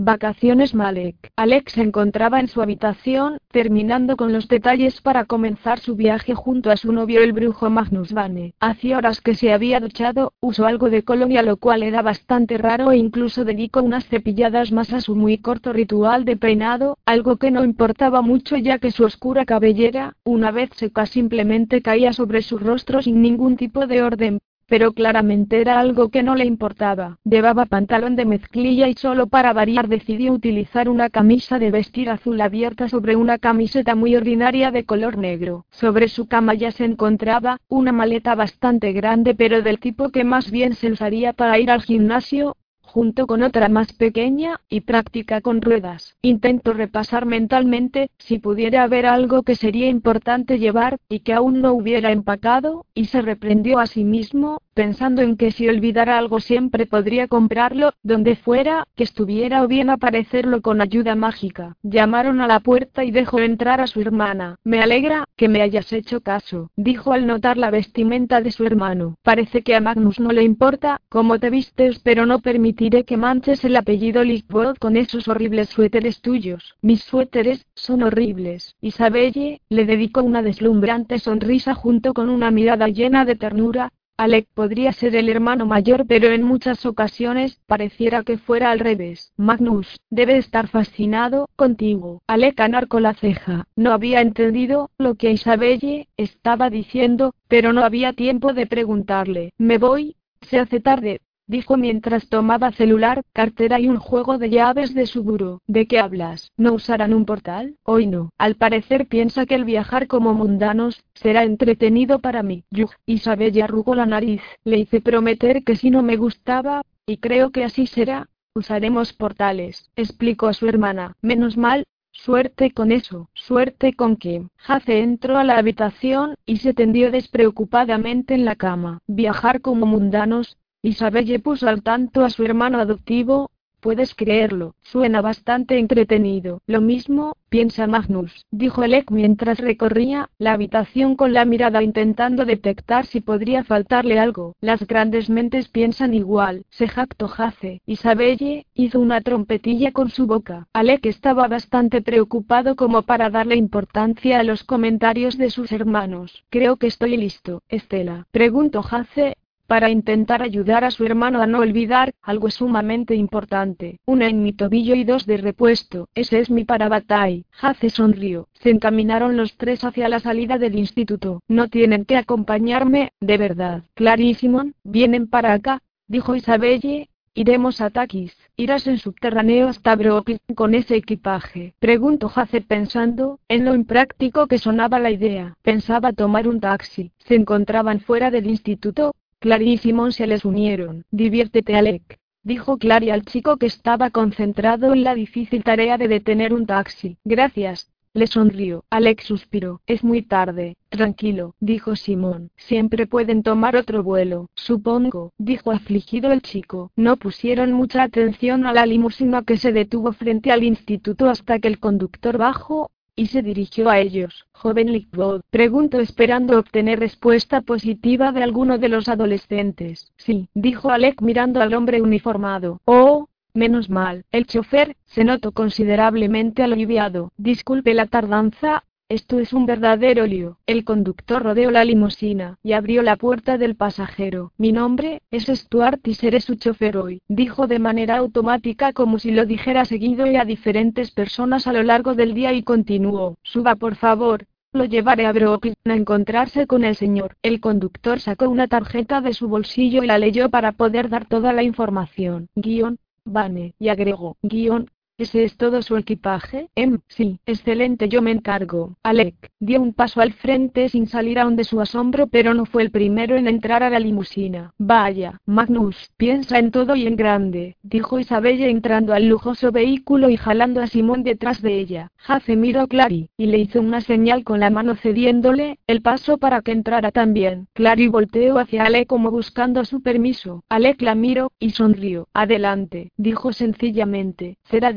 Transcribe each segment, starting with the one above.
Vacaciones Malek. Alex se encontraba en su habitación, terminando con los detalles para comenzar su viaje junto a su novio el brujo Magnus Vane. Hacía horas que se había duchado, usó algo de colonia lo cual era bastante raro e incluso dedicó unas cepilladas más a su muy corto ritual de peinado, algo que no importaba mucho ya que su oscura cabellera, una vez seca simplemente caía sobre su rostro sin ningún tipo de orden, pero claramente era algo que no le importaba. Llevaba pantalón de mezclilla y solo para variar decidió utilizar una camisa de vestir azul abierta sobre una camiseta muy ordinaria de color negro. Sobre su cama ya se encontraba una maleta bastante grande pero del tipo que más bien se usaría para ir al gimnasio, junto con otra más pequeña y práctica con ruedas. Intento repasar mentalmente si pudiera haber algo que sería importante llevar y que aún no hubiera empacado, y se reprendió a sí mismo, pensando en que si olvidara algo siempre podría comprarlo, donde fuera, que estuviera o bien aparecerlo con ayuda mágica. Llamaron a la puerta y dejó entrar a su hermana. Me alegra que me hayas hecho caso, dijo al notar la vestimenta de su hermano. Parece que a Magnus no le importa cómo te vistes, pero no permitiré que manches el apellido Lickwood con esos horribles suéteres tuyos. Mis suéteres son horribles. Isabelle le dedicó una deslumbrante sonrisa junto con una mirada llena de ternura, Alec podría ser el hermano mayor pero en muchas ocasiones pareciera que fuera al revés. Magnus, debe estar fascinado contigo. Alec anarcó la ceja. No había entendido lo que Isabelle estaba diciendo, pero no había tiempo de preguntarle. Me voy. Se hace tarde dijo mientras tomaba celular, cartera y un juego de llaves de su buró. ¿De qué hablas? ¿No usarán un portal? Hoy no. Al parecer piensa que el viajar como mundanos, será entretenido para mí. Yug, Isabel arrugó la nariz. Le hice prometer que si no me gustaba, y creo que así será, usaremos portales, explicó a su hermana. Menos mal, Suerte con eso, suerte con que. Jace entró a la habitación y se tendió despreocupadamente en la cama. Viajar como mundanos, Isabelle puso al tanto a su hermano adoptivo, puedes creerlo, suena bastante entretenido. Lo mismo, piensa Magnus, dijo Elec mientras recorría la habitación con la mirada intentando detectar si podría faltarle algo. Las grandes mentes piensan igual, se jactó Jace. Isabelle, hizo una trompetilla con su boca. Alec estaba bastante preocupado como para darle importancia a los comentarios de sus hermanos. Creo que estoy listo, Estela. Preguntó Jace, para intentar ayudar a su hermano a no olvidar algo sumamente importante. Una en mi tobillo y dos de repuesto. Ese es mi parabatay. Hace sonrió. Se encaminaron los tres hacia la salida del instituto. No tienen que acompañarme, de verdad. Clarísimo, vienen para acá, dijo Isabelle. Iremos a Takis. Irás en subterráneo hasta Brooklyn con ese equipaje. Preguntó Hace pensando en lo impráctico que sonaba la idea. Pensaba tomar un taxi. Se encontraban fuera del instituto, Clary y Simon se les unieron. Diviértete Alec, dijo Clary al chico que estaba concentrado en la difícil tarea de detener un taxi. Gracias. Le sonrió. Alex suspiró. Es muy tarde. Tranquilo, dijo Simón. Siempre pueden tomar otro vuelo. Supongo, dijo afligido el chico. No pusieron mucha atención a la limusina que se detuvo frente al instituto hasta que el conductor bajó, y se dirigió a ellos. Joven Lickwood, preguntó esperando obtener respuesta positiva de alguno de los adolescentes. Sí, dijo Alec mirando al hombre uniformado. Oh, menos mal. El chofer, se notó considerablemente aliviado. Disculpe la tardanza, esto es un verdadero lío. El conductor rodeó la limusina y abrió la puerta del pasajero. Mi nombre es Stuart y seré su chofer hoy, dijo de manera automática como si lo dijera seguido y a diferentes personas a lo largo del día y continuó. Suba por favor. Lo llevaré a Brooklyn a encontrarse con el señor. El conductor sacó una tarjeta de su bolsillo y la leyó para poder dar toda la información. Guión, Vane, y agregó, guion, ¿Ese es todo su equipaje? Em, sí, excelente, yo me encargo. Alec dio un paso al frente sin salir aún de su asombro, pero no fue el primero en entrar a la limusina. Vaya, Magnus, piensa en todo y en grande, dijo Isabella entrando al lujoso vehículo y jalando a Simón detrás de ella. Jace miró a Clary, y le hizo una señal con la mano cediéndole el paso para que entrara también. Clary volteó hacia Alec como buscando su permiso. Alec la miró, y sonrió. Adelante, dijo sencillamente. Será.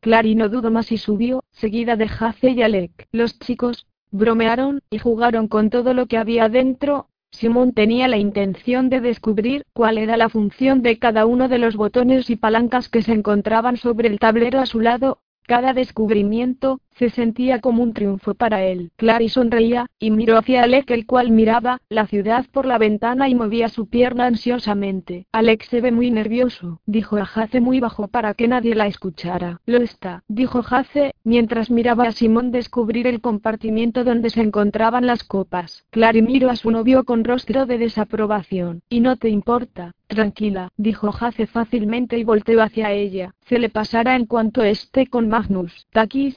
Clary no dudó más y subió, seguida de Jace y Alec. Los chicos, bromearon, y jugaron con todo lo que había dentro, Simón tenía la intención de descubrir cuál era la función de cada uno de los botones y palancas que se encontraban sobre el tablero a su lado, cada descubrimiento, se sentía como un triunfo para él. Clary sonreía, y miró hacia Alec el cual miraba la ciudad por la ventana y movía su pierna ansiosamente. Alec se ve muy nervioso, dijo a Jace muy bajo para que nadie la escuchara. Lo está, dijo Jace, mientras miraba a Simón descubrir el compartimiento donde se encontraban las copas. Clary miró a su novio con rostro de desaprobación. ¿Y no te importa? Tranquila, dijo Jace fácilmente y volteó hacia ella. Se le pasará en cuanto esté con Magnus. Takis,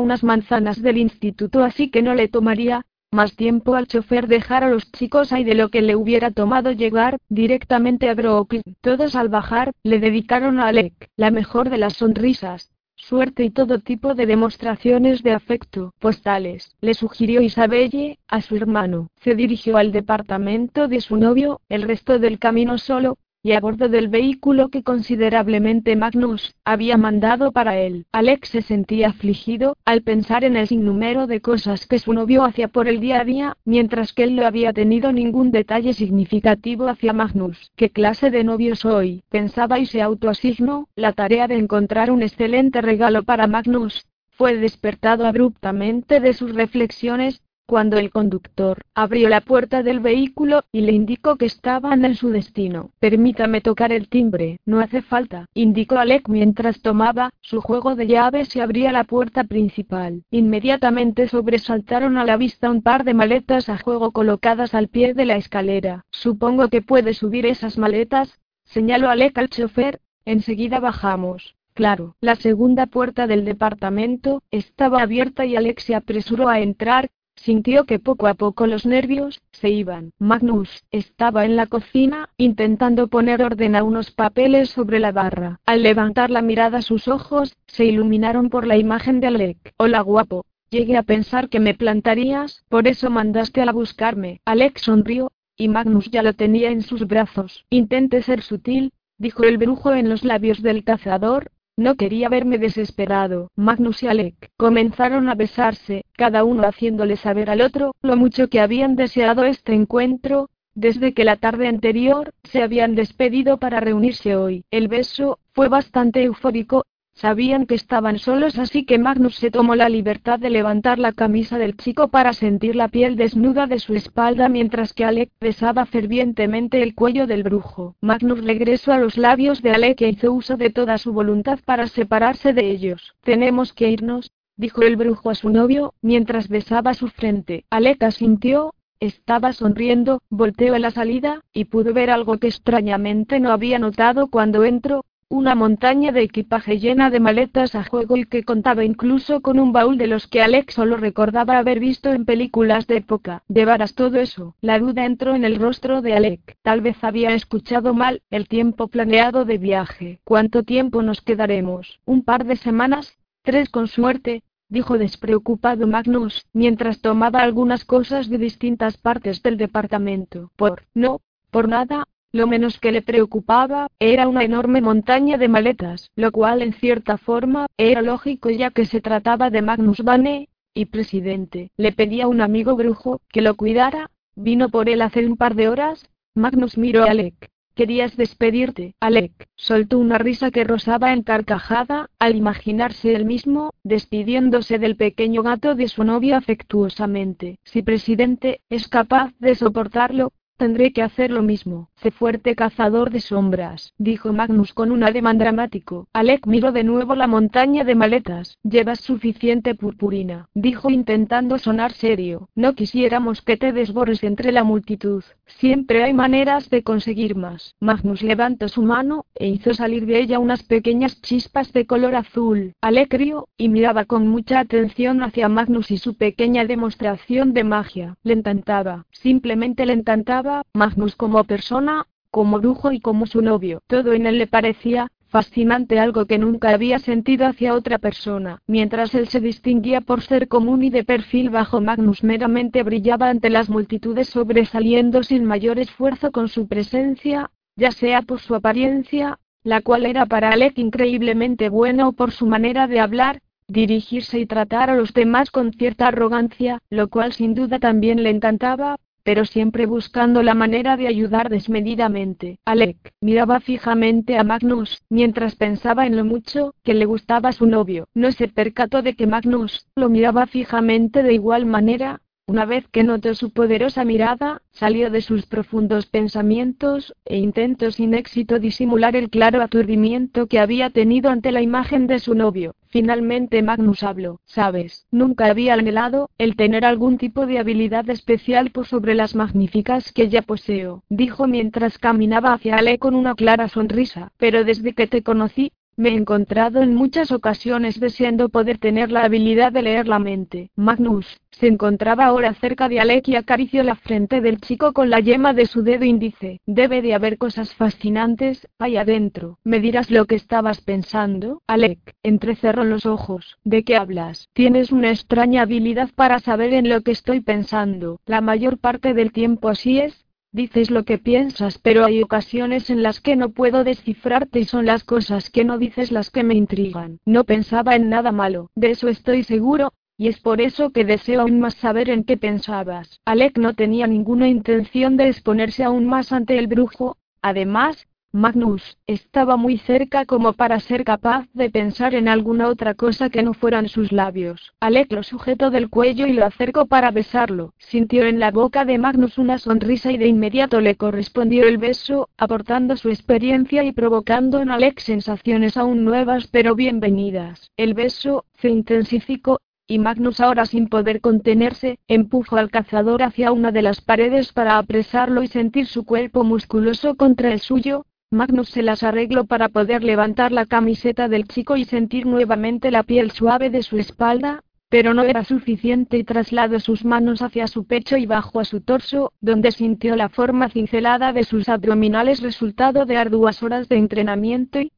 unas manzanas del instituto así que no le tomaría más tiempo al chofer dejar a los chicos ahí de lo que le hubiera tomado llegar directamente a Brooklyn. Todos al bajar, le dedicaron a Alec la mejor de las sonrisas, suerte y todo tipo de demostraciones de afecto. Postales, le sugirió Isabelle, a su hermano. Se dirigió al departamento de su novio, el resto del camino solo, y a bordo del vehículo que considerablemente Magnus había mandado para él. Alex se sentía afligido al pensar en el sinnúmero de cosas que su novio hacía por el día a día, mientras que él no había tenido ningún detalle significativo hacia Magnus. ¿Qué clase de novio soy? Pensaba y se autoasignó la tarea de encontrar un excelente regalo para Magnus. Fue despertado abruptamente de sus reflexiones, cuando el conductor abrió la puerta del vehículo y le indicó que estaban en su destino. Permítame tocar el timbre, no hace falta, indicó Alec mientras tomaba su juego de llaves y abría la puerta principal. Inmediatamente sobresaltaron a la vista un par de maletas a juego colocadas al pie de la escalera. Supongo que puede subir esas maletas, señaló Alec al chofer, enseguida bajamos. Claro, la segunda puerta del departamento estaba abierta y Alex se apresuró a entrar, Sintió que poco a poco los nervios se iban. Magnus estaba en la cocina, intentando poner orden a unos papeles sobre la barra. Al levantar la mirada sus ojos se iluminaron por la imagen de Alec. Hola guapo. Llegué a pensar que me plantarías, por eso mandaste a buscarme. Alec sonrió, y Magnus ya lo tenía en sus brazos. Intente ser sutil, dijo el brujo en los labios del cazador, no quería verme desesperado. Magnus y Alec comenzaron a besarse, cada uno haciéndole saber al otro lo mucho que habían deseado este encuentro, desde que la tarde anterior se habían despedido para reunirse hoy. El beso fue bastante eufórico, Sabían que estaban solos así que Magnus se tomó la libertad de levantar la camisa del chico para sentir la piel desnuda de su espalda mientras que Alec besaba fervientemente el cuello del brujo. Magnus regresó a los labios de Alec e hizo uso de toda su voluntad para separarse de ellos. Tenemos que irnos, dijo el brujo a su novio, mientras besaba su frente. Alec asintió, estaba sonriendo, volteó a la salida, y pudo ver algo que extrañamente no había notado cuando entró, una montaña de equipaje llena de maletas a juego y que contaba incluso con un baúl de los que Alex solo recordaba haber visto en películas de época. ¿Llevarás todo eso? La duda entró en el rostro de Alec. Tal vez había escuchado mal el tiempo planeado de viaje. ¿Cuánto tiempo nos quedaremos? ¿Un par de semanas? ¿Tres con suerte? dijo despreocupado Magnus, mientras tomaba algunas cosas de distintas partes del departamento. Por, no, por nada, lo menos que le preocupaba, era una enorme montaña de maletas, lo cual en cierta forma, era lógico ya que se trataba de Magnus Bane, y presidente. Le pedía a un amigo brujo, que lo cuidara, vino por él hace un par de horas, Magnus miró a Alec. Querías despedirte, Alec. Soltó una risa que rozaba en carcajada, al imaginarse él mismo, despidiéndose del pequeño gato de su novia afectuosamente. Si presidente, es capaz de soportarlo, Tendré que hacer lo mismo. Sé fuerte cazador de sombras, dijo Magnus con un ademán dramático. Alec miró de nuevo la montaña de maletas. Llevas suficiente purpurina, dijo intentando sonar serio. No quisiéramos que te desborres entre la multitud. Siempre hay maneras de conseguir más. Magnus levantó su mano, e hizo salir de ella unas pequeñas chispas de color azul, alegrio, y miraba con mucha atención hacia Magnus y su pequeña demostración de magia. Le encantaba, simplemente le encantaba, Magnus como persona, como brujo y como su novio. Todo en él le parecía, fascinante algo que nunca había sentido hacia otra persona. Mientras él se distinguía por ser común y de perfil bajo, Magnus meramente brillaba ante las multitudes sobresaliendo sin mayor esfuerzo con su presencia, ya sea por su apariencia, la cual era para Alec increíblemente buena o por su manera de hablar, dirigirse y tratar a los demás con cierta arrogancia, lo cual sin duda también le encantaba, pero siempre buscando la manera de ayudar desmedidamente. Alec miraba fijamente a Magnus, mientras pensaba en lo mucho que le gustaba su novio. No se percató de que Magnus lo miraba fijamente de igual manera, una vez que notó su poderosa mirada, salió de sus profundos pensamientos, e intentó sin éxito disimular el claro aturdimiento que había tenido ante la imagen de su novio. Finalmente Magnus habló. Sabes, nunca había anhelado el tener algún tipo de habilidad especial por sobre las magníficas que ya poseo, dijo mientras caminaba hacia Ale con una clara sonrisa. Pero desde que te conocí, me he encontrado en muchas ocasiones deseando poder tener la habilidad de leer la mente. Magnus, se encontraba ahora cerca de Alec y acarició la frente del chico con la yema de su dedo índice. Debe de haber cosas fascinantes, ahí adentro. ¿Me dirás lo que estabas pensando? Alec, entrecerró los ojos. ¿De qué hablas? Tienes una extraña habilidad para saber en lo que estoy pensando. La mayor parte del tiempo así es, Dices lo que piensas, pero hay ocasiones en las que no puedo descifrarte y son las cosas que no dices las que me intrigan. No pensaba en nada malo, de eso estoy seguro, y es por eso que deseo aún más saber en qué pensabas. Alec no tenía ninguna intención de exponerse aún más ante el brujo, además, Magnus estaba muy cerca como para ser capaz de pensar en alguna otra cosa que no fueran sus labios. Alec lo sujetó del cuello y lo acercó para besarlo. Sintió en la boca de Magnus una sonrisa y de inmediato le correspondió el beso, aportando su experiencia y provocando en Alec sensaciones aún nuevas pero bienvenidas. El beso se intensificó, y Magnus ahora sin poder contenerse, empujó al cazador hacia una de las paredes para apresarlo y sentir su cuerpo musculoso contra el suyo, Magnus se las arregló para poder levantar la camiseta del chico y sentir nuevamente la piel suave de su espalda, pero no era suficiente y trasladó sus manos hacia su pecho y bajó a su torso, donde sintió la forma cincelada de sus abdominales resultado de arduas horas de entrenamiento y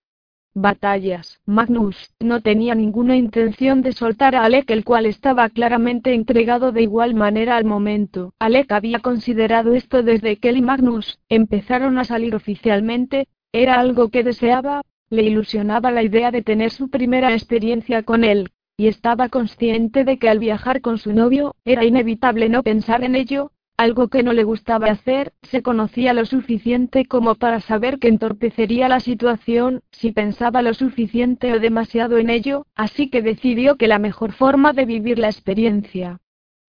batallas. Magnus no tenía ninguna intención de soltar a Alec, el cual estaba claramente entregado de igual manera al momento. Alec había considerado esto desde que él y Magnus empezaron a salir oficialmente, era algo que deseaba, le ilusionaba la idea de tener su primera experiencia con él, y estaba consciente de que al viajar con su novio, era inevitable no pensar en ello, algo que no le gustaba hacer, se conocía lo suficiente como para saber que entorpecería la situación, si pensaba lo suficiente o demasiado en ello, así que decidió que la mejor forma de vivir la experiencia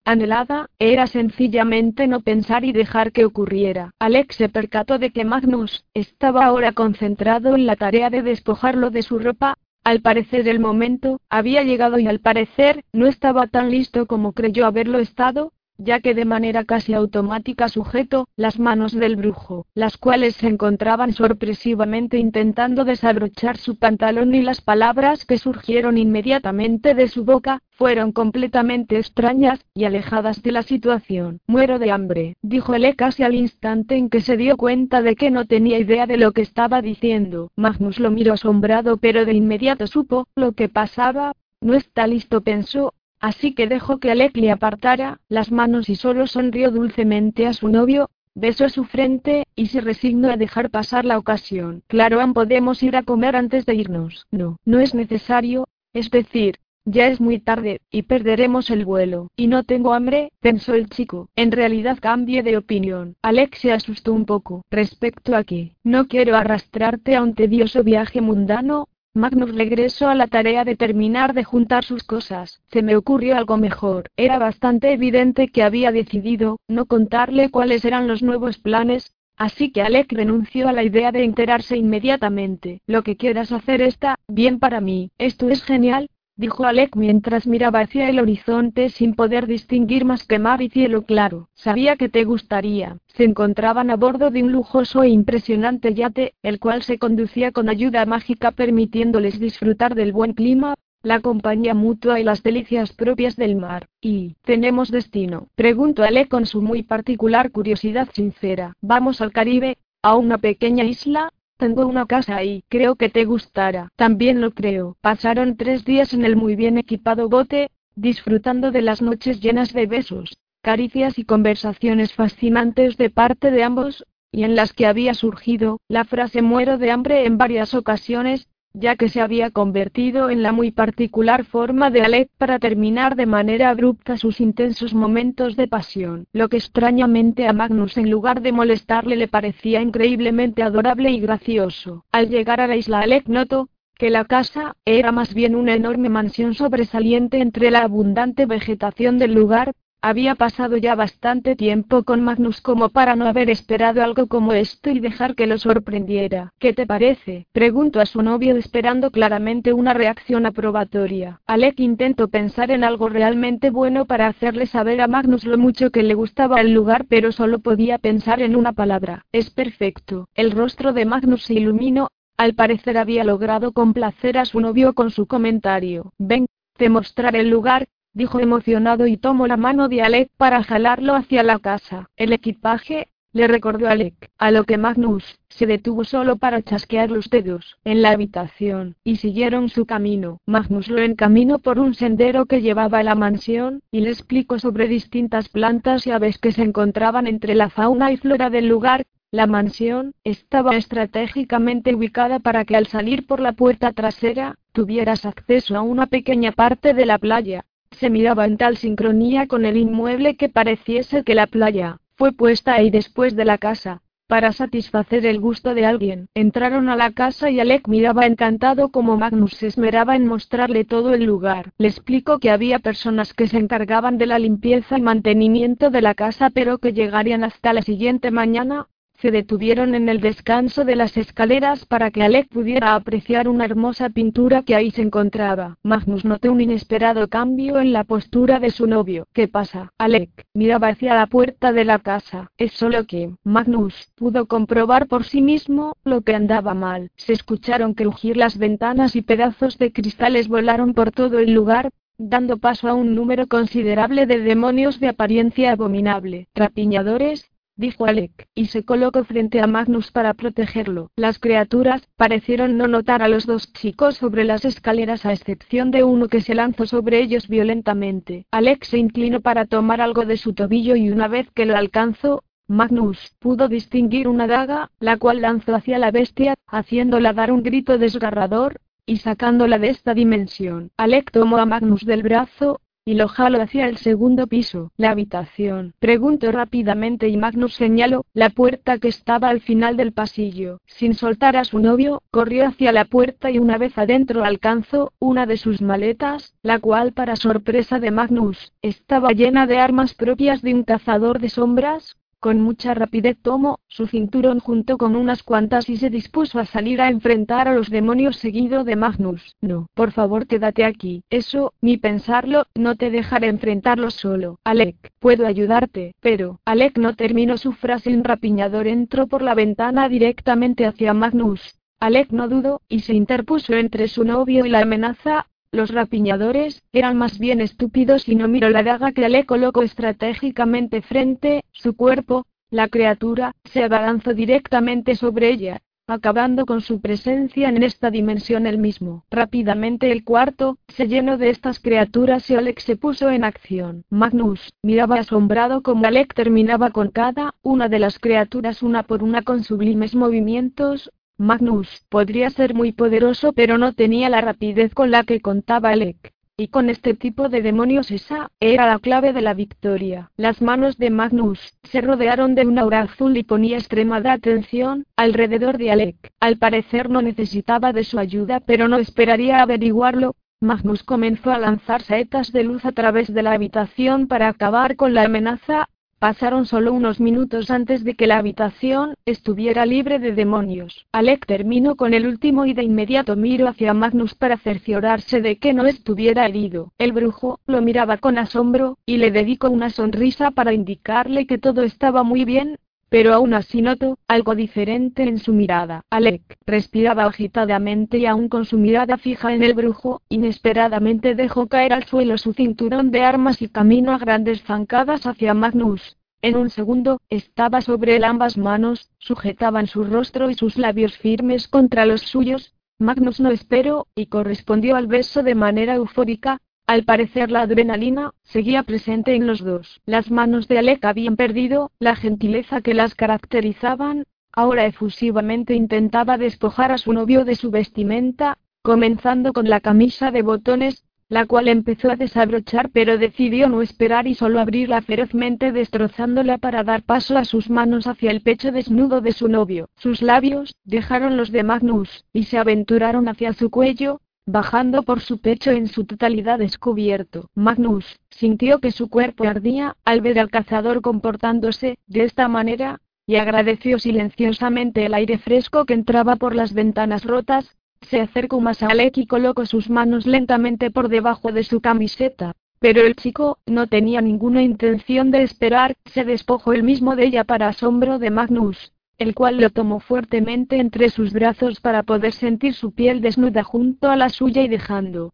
anhelada, era sencillamente no pensar y dejar que ocurriera. Alex se percató de que Magnus estaba ahora concentrado en la tarea de despojarlo de su ropa, al parecer el momento había llegado y al parecer no estaba tan listo como creyó haberlo estado, ya que de manera casi automática sujetó las manos del brujo, las cuales se encontraban sorpresivamente intentando desabrochar su pantalón y las palabras que surgieron inmediatamente de su boca, fueron completamente extrañas, y alejadas de la situación. Muero de hambre, dijo él casi al instante en que se dio cuenta de que no tenía idea de lo que estaba diciendo. Magnus lo miró asombrado pero de inmediato supo lo que pasaba, no está listo pensó, Así que dejó que Alec le apartara las manos y solo sonrió dulcemente a su novio, besó su frente, y se resignó a dejar pasar la ocasión. Claro, podemos ir a comer antes de irnos. No, no es necesario, es decir, ya es muy tarde, y perderemos el vuelo. Y no tengo hambre, pensó el chico. En realidad cambié de opinión. Alex se asustó un poco. Respecto a que, no quiero arrastrarte a un tedioso viaje mundano, Magnus regresó a la tarea de terminar de juntar sus cosas. Se me ocurrió algo mejor. Era bastante evidente que había decidido no contarle cuáles eran los nuevos planes, así que Alec renunció a la idea de enterarse inmediatamente. Lo que quieras hacer está bien para mí. Esto es genial, dijo Alec mientras miraba hacia el horizonte sin poder distinguir más que mar y cielo claro. Sabía que te gustaría. Se encontraban a bordo de un lujoso e impresionante yate, el cual se conducía con ayuda mágica permitiéndoles disfrutar del buen clima, la compañía mutua y las delicias propias del mar. ¿Y tenemos destino? Preguntó Ale con su muy particular curiosidad sincera. ¿Vamos al Caribe? ¿A una pequeña isla? Tengo una casa ahí, creo que te gustará. También lo creo. Pasaron tres días en el muy bien equipado bote, disfrutando de las noches llenas de besos, caricias y conversaciones fascinantes de parte de ambos, y en las que había surgido la frase muero de hambre en varias ocasiones, ya que se había convertido en la muy particular forma de Alec para terminar de manera abrupta sus intensos momentos de pasión, lo que extrañamente a Magnus en lugar de molestarle le parecía increíblemente adorable y gracioso. Al llegar a la isla Alec notó, que la casa era más bien una enorme mansión sobresaliente entre la abundante vegetación del lugar, había pasado ya bastante tiempo con Magnus como para no haber esperado algo como esto y dejar que lo sorprendiera. ¿Qué te parece? Preguntó a su novio esperando claramente una reacción aprobatoria. Alec intentó pensar en algo realmente bueno para hacerle saber a Magnus lo mucho que le gustaba el lugar pero solo podía pensar en una palabra. Es perfecto. El rostro de Magnus se iluminó, al parecer había logrado complacer a su novio con su comentario. Ven, te mostraré el lugar, dijo emocionado y tomó la mano de Alec para jalarlo hacia la casa. El equipaje, le recordó Alec, a lo que Magnus se detuvo solo para chasquear los dedos en la habitación, y siguieron su camino. Magnus lo encaminó por un sendero que llevaba a la mansión, y le explicó sobre distintas plantas y aves que se encontraban entre la fauna y flora del lugar. La mansión estaba estratégicamente ubicada para que al salir por la puerta trasera, tuvieras acceso a una pequeña parte de la playa, se miraba en tal sincronía con el inmueble que pareciese que la playa fue puesta ahí después de la casa, para satisfacer el gusto de alguien. Entraron a la casa y Alec miraba encantado como Magnus se esmeraba en mostrarle todo el lugar. Le explicó que había personas que se encargaban de la limpieza y mantenimiento de la casa pero que llegarían hasta la siguiente mañana, se detuvieron en el descanso de las escaleras para que Alec pudiera apreciar una hermosa pintura que ahí se encontraba. Magnus notó un inesperado cambio en la postura de su novio. ¿Qué pasa? Alec miraba hacia la puerta de la casa. Es solo que Magnus pudo comprobar por sí mismo lo que andaba mal. Se escucharon crujir las ventanas y pedazos de cristales volaron por todo el lugar, dando paso a un número considerable de demonios de apariencia abominable. Rapiñadores, dijo Alec, y se colocó frente a Magnus para protegerlo. Las criaturas parecieron no notar a los dos chicos sobre las escaleras a excepción de uno que se lanzó sobre ellos violentamente. Alec se inclinó para tomar algo de su tobillo y una vez que lo alcanzó, Magnus pudo distinguir una daga, la cual lanzó hacia la bestia, haciéndola dar un grito desgarrador, y sacándola de esta dimensión. Alec tomó a Magnus del brazo, y lo jaló hacia el segundo piso. La habitación. Preguntó rápidamente y Magnus señaló la puerta que estaba al final del pasillo. Sin soltar a su novio, corrió hacia la puerta y una vez adentro alcanzó una de sus maletas, la cual para sorpresa de Magnus, estaba llena de armas propias de un cazador de sombras, con mucha rapidez tomó su cinturón junto con unas cuantas y se dispuso a salir a enfrentar a los demonios seguido de Magnus. No, por favor quédate aquí. Eso, ni pensarlo, no te dejaré enfrentarlo solo. Alec, puedo ayudarte, pero, Alec no terminó su frase. Un rapiñador entró por la ventana directamente hacia Magnus. Alec no dudó, y se interpuso entre su novio y la amenaza, los rapiñadores eran más bien estúpidos y no miró la daga que le colocó estratégicamente frente su cuerpo. La criatura se abalanzó directamente sobre ella, acabando con su presencia en esta dimensión él mismo. Rápidamente el cuarto se llenó de estas criaturas y Alec se puso en acción. Magnus miraba asombrado como Alec terminaba con cada una de las criaturas una por una con sublimes movimientos, Magnus podría ser muy poderoso pero no tenía la rapidez con la que contaba Alec. Y con este tipo de demonios esa era la clave de la victoria. Las manos de Magnus se rodearon de una aura azul y ponía extremada atención alrededor de Alec. Al parecer no necesitaba de su ayuda pero no esperaría averiguarlo. Magnus comenzó a lanzar saetas de luz a través de la habitación para acabar con la amenaza, Pasaron solo unos minutos antes de que la habitación estuviera libre de demonios. Alec terminó con el último y de inmediato miró hacia Magnus para cerciorarse de que no estuviera herido. El brujo lo miraba con asombro, y le dedicó una sonrisa para indicarle que todo estaba muy bien, pero aún así notó algo diferente en su mirada. Alec respiraba agitadamente y aún con su mirada fija en el brujo, inesperadamente dejó caer al suelo su cinturón de armas y caminó a grandes zancadas hacia Magnus. En un segundo, estaba sobre él ambas manos, sujetaban su rostro y sus labios firmes contra los suyos. Magnus no esperó, y correspondió al beso de manera eufórica, al parecer la adrenalina seguía presente en los dos. Las manos de Alec habían perdido la gentileza que las caracterizaban. Ahora efusivamente intentaba despojar a su novio de su vestimenta, comenzando con la camisa de botones, la cual empezó a desabrochar pero decidió no esperar y solo abrirla ferozmente destrozándola para dar paso a sus manos hacia el pecho desnudo de su novio. Sus labios dejaron los de Magnus, y se aventuraron hacia su cuello, bajando por su pecho en su totalidad descubierto. Magnus sintió que su cuerpo ardía al ver al cazador comportándose de esta manera, y agradeció silenciosamente el aire fresco que entraba por las ventanas rotas. Se acercó más a Alec y colocó sus manos lentamente por debajo de su camiseta. Pero el chico no tenía ninguna intención de esperar, se despojó él mismo de ella para asombro de Magnus, el cual lo tomó fuertemente entre sus brazos para poder sentir su piel desnuda junto a la suya y dejando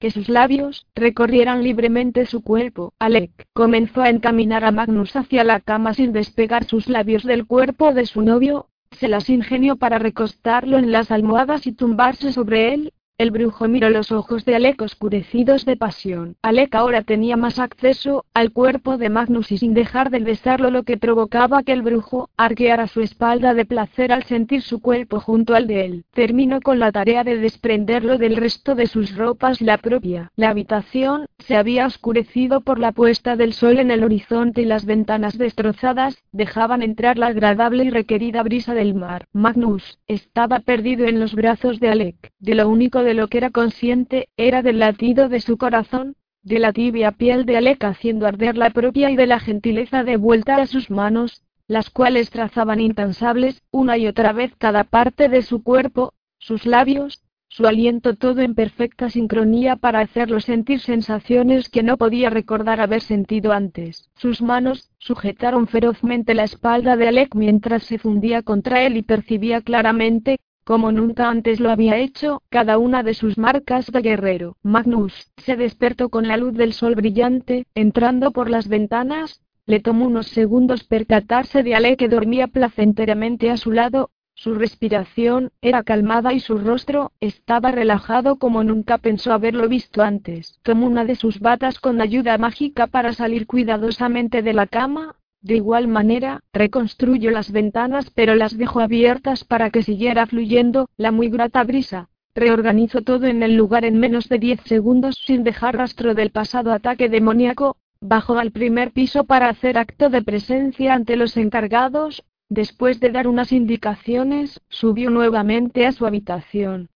que sus labios recorrieran libremente su cuerpo. Alec comenzó a encaminar a Magnus hacia la cama sin despegar sus labios del cuerpo de su novio, se las ingenió para recostarlo en las almohadas y tumbarse sobre él, el brujo miró los ojos de Alec oscurecidos de pasión. Alec ahora tenía más acceso al cuerpo de Magnus y sin dejar de besarlo lo que provocaba que el brujo arqueara su espalda de placer al sentir su cuerpo junto al de él. Terminó con la tarea de desprenderlo del resto de sus ropas y la propia. La habitación se había oscurecido por la puesta del sol en el horizonte y las ventanas destrozadas dejaban entrar la agradable y requerida brisa del mar. Magnus estaba perdido en los brazos de Alec. De lo único de de lo que era consciente, era del latido de su corazón, de la tibia piel de Alec haciendo arder la propia y de la gentileza de vuelta a sus manos, las cuales trazaban incansables, una y otra vez cada parte de su cuerpo, sus labios, su aliento todo en perfecta sincronía para hacerlo sentir sensaciones que no podía recordar haber sentido antes. Sus manos sujetaron ferozmente la espalda de Alec mientras se fundía contra él y percibía claramente como nunca antes lo había hecho, cada una de sus marcas de guerrero. Magnus se despertó con la luz del sol brillante, entrando por las ventanas, le tomó unos segundos percatarse de Ale que dormía placenteramente a su lado, su respiración era calmada y su rostro estaba relajado como nunca pensó haberlo visto antes. Tomó una de sus batas con ayuda mágica para salir cuidadosamente de la cama, de igual manera, reconstruyó las ventanas pero las dejó abiertas para que siguiera fluyendo la muy grata brisa. Reorganizó todo en el lugar en menos de 10 segundos sin dejar rastro del pasado ataque demoníaco. Bajó al primer piso para hacer acto de presencia ante los encargados. Después de dar unas indicaciones, subió nuevamente a su habitación.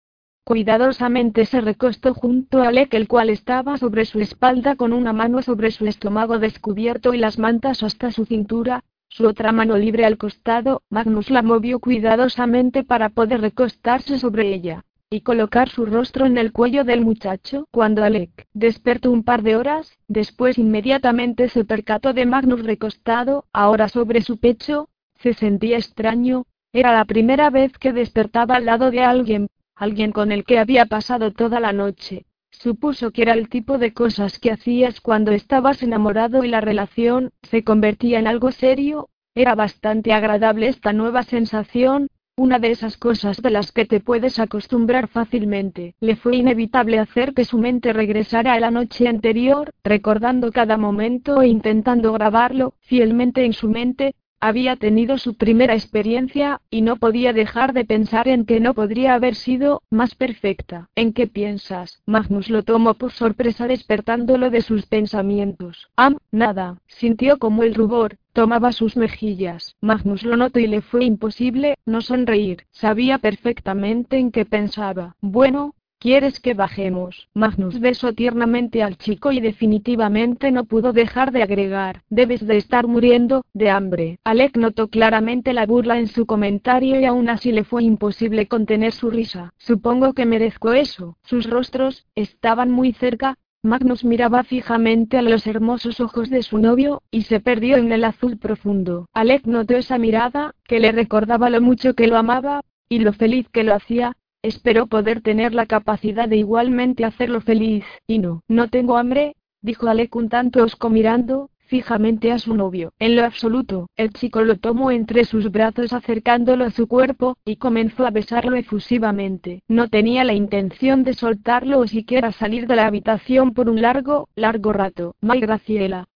Cuidadosamente se recostó junto a Alec, el cual estaba sobre su espalda con una mano sobre su estómago descubierto y las mantas hasta su cintura, su otra mano libre al costado. Magnus la movió cuidadosamente para poder recostarse sobre ella y colocar su rostro en el cuello del muchacho. Cuando Alec despertó un par de horas, después inmediatamente se percató de Magnus recostado, ahora sobre su pecho, se sentía extraño, era la primera vez que despertaba al lado de alguien, alguien con el que había pasado toda la noche. Supuso que era el tipo de cosas que hacías cuando estabas enamorado y la relación se convertía en algo serio. Era bastante agradable esta nueva sensación, una de esas cosas de las que te puedes acostumbrar fácilmente. Le fue inevitable hacer que su mente regresara a la noche anterior, recordando cada momento e intentando grabarlo fielmente en su mente, había tenido su primera experiencia, y no podía dejar de pensar en que no podría haber sido más perfecta. ¿En qué piensas? Magnus lo tomó por sorpresa despertándolo de sus pensamientos. Am, nada. Sintió como el rubor tomaba sus mejillas. Magnus lo notó y le fue imposible no sonreír. Sabía perfectamente en qué pensaba. Bueno, ¿Quieres que bajemos? Magnus besó tiernamente al chico y definitivamente no pudo dejar de agregar, debes de estar muriendo, de hambre. Alec notó claramente la burla en su comentario y aún así le fue imposible contener su risa. Supongo que merezco eso. Sus rostros, estaban muy cerca, Magnus miraba fijamente a los hermosos ojos de su novio, y se perdió en el azul profundo. Alec notó esa mirada, que le recordaba lo mucho que lo amaba, y lo feliz que lo hacía, Espero poder tener la capacidad de igualmente hacerlo feliz. Y no, no tengo hambre, dijo Alec un tanto osco mirando, fijamente a su novio. En lo absoluto, el chico lo tomó entre sus brazos acercándolo a su cuerpo, y comenzó a besarlo efusivamente. No tenía la intención de soltarlo o siquiera salir de la habitación por un largo, largo rato. May Graciela,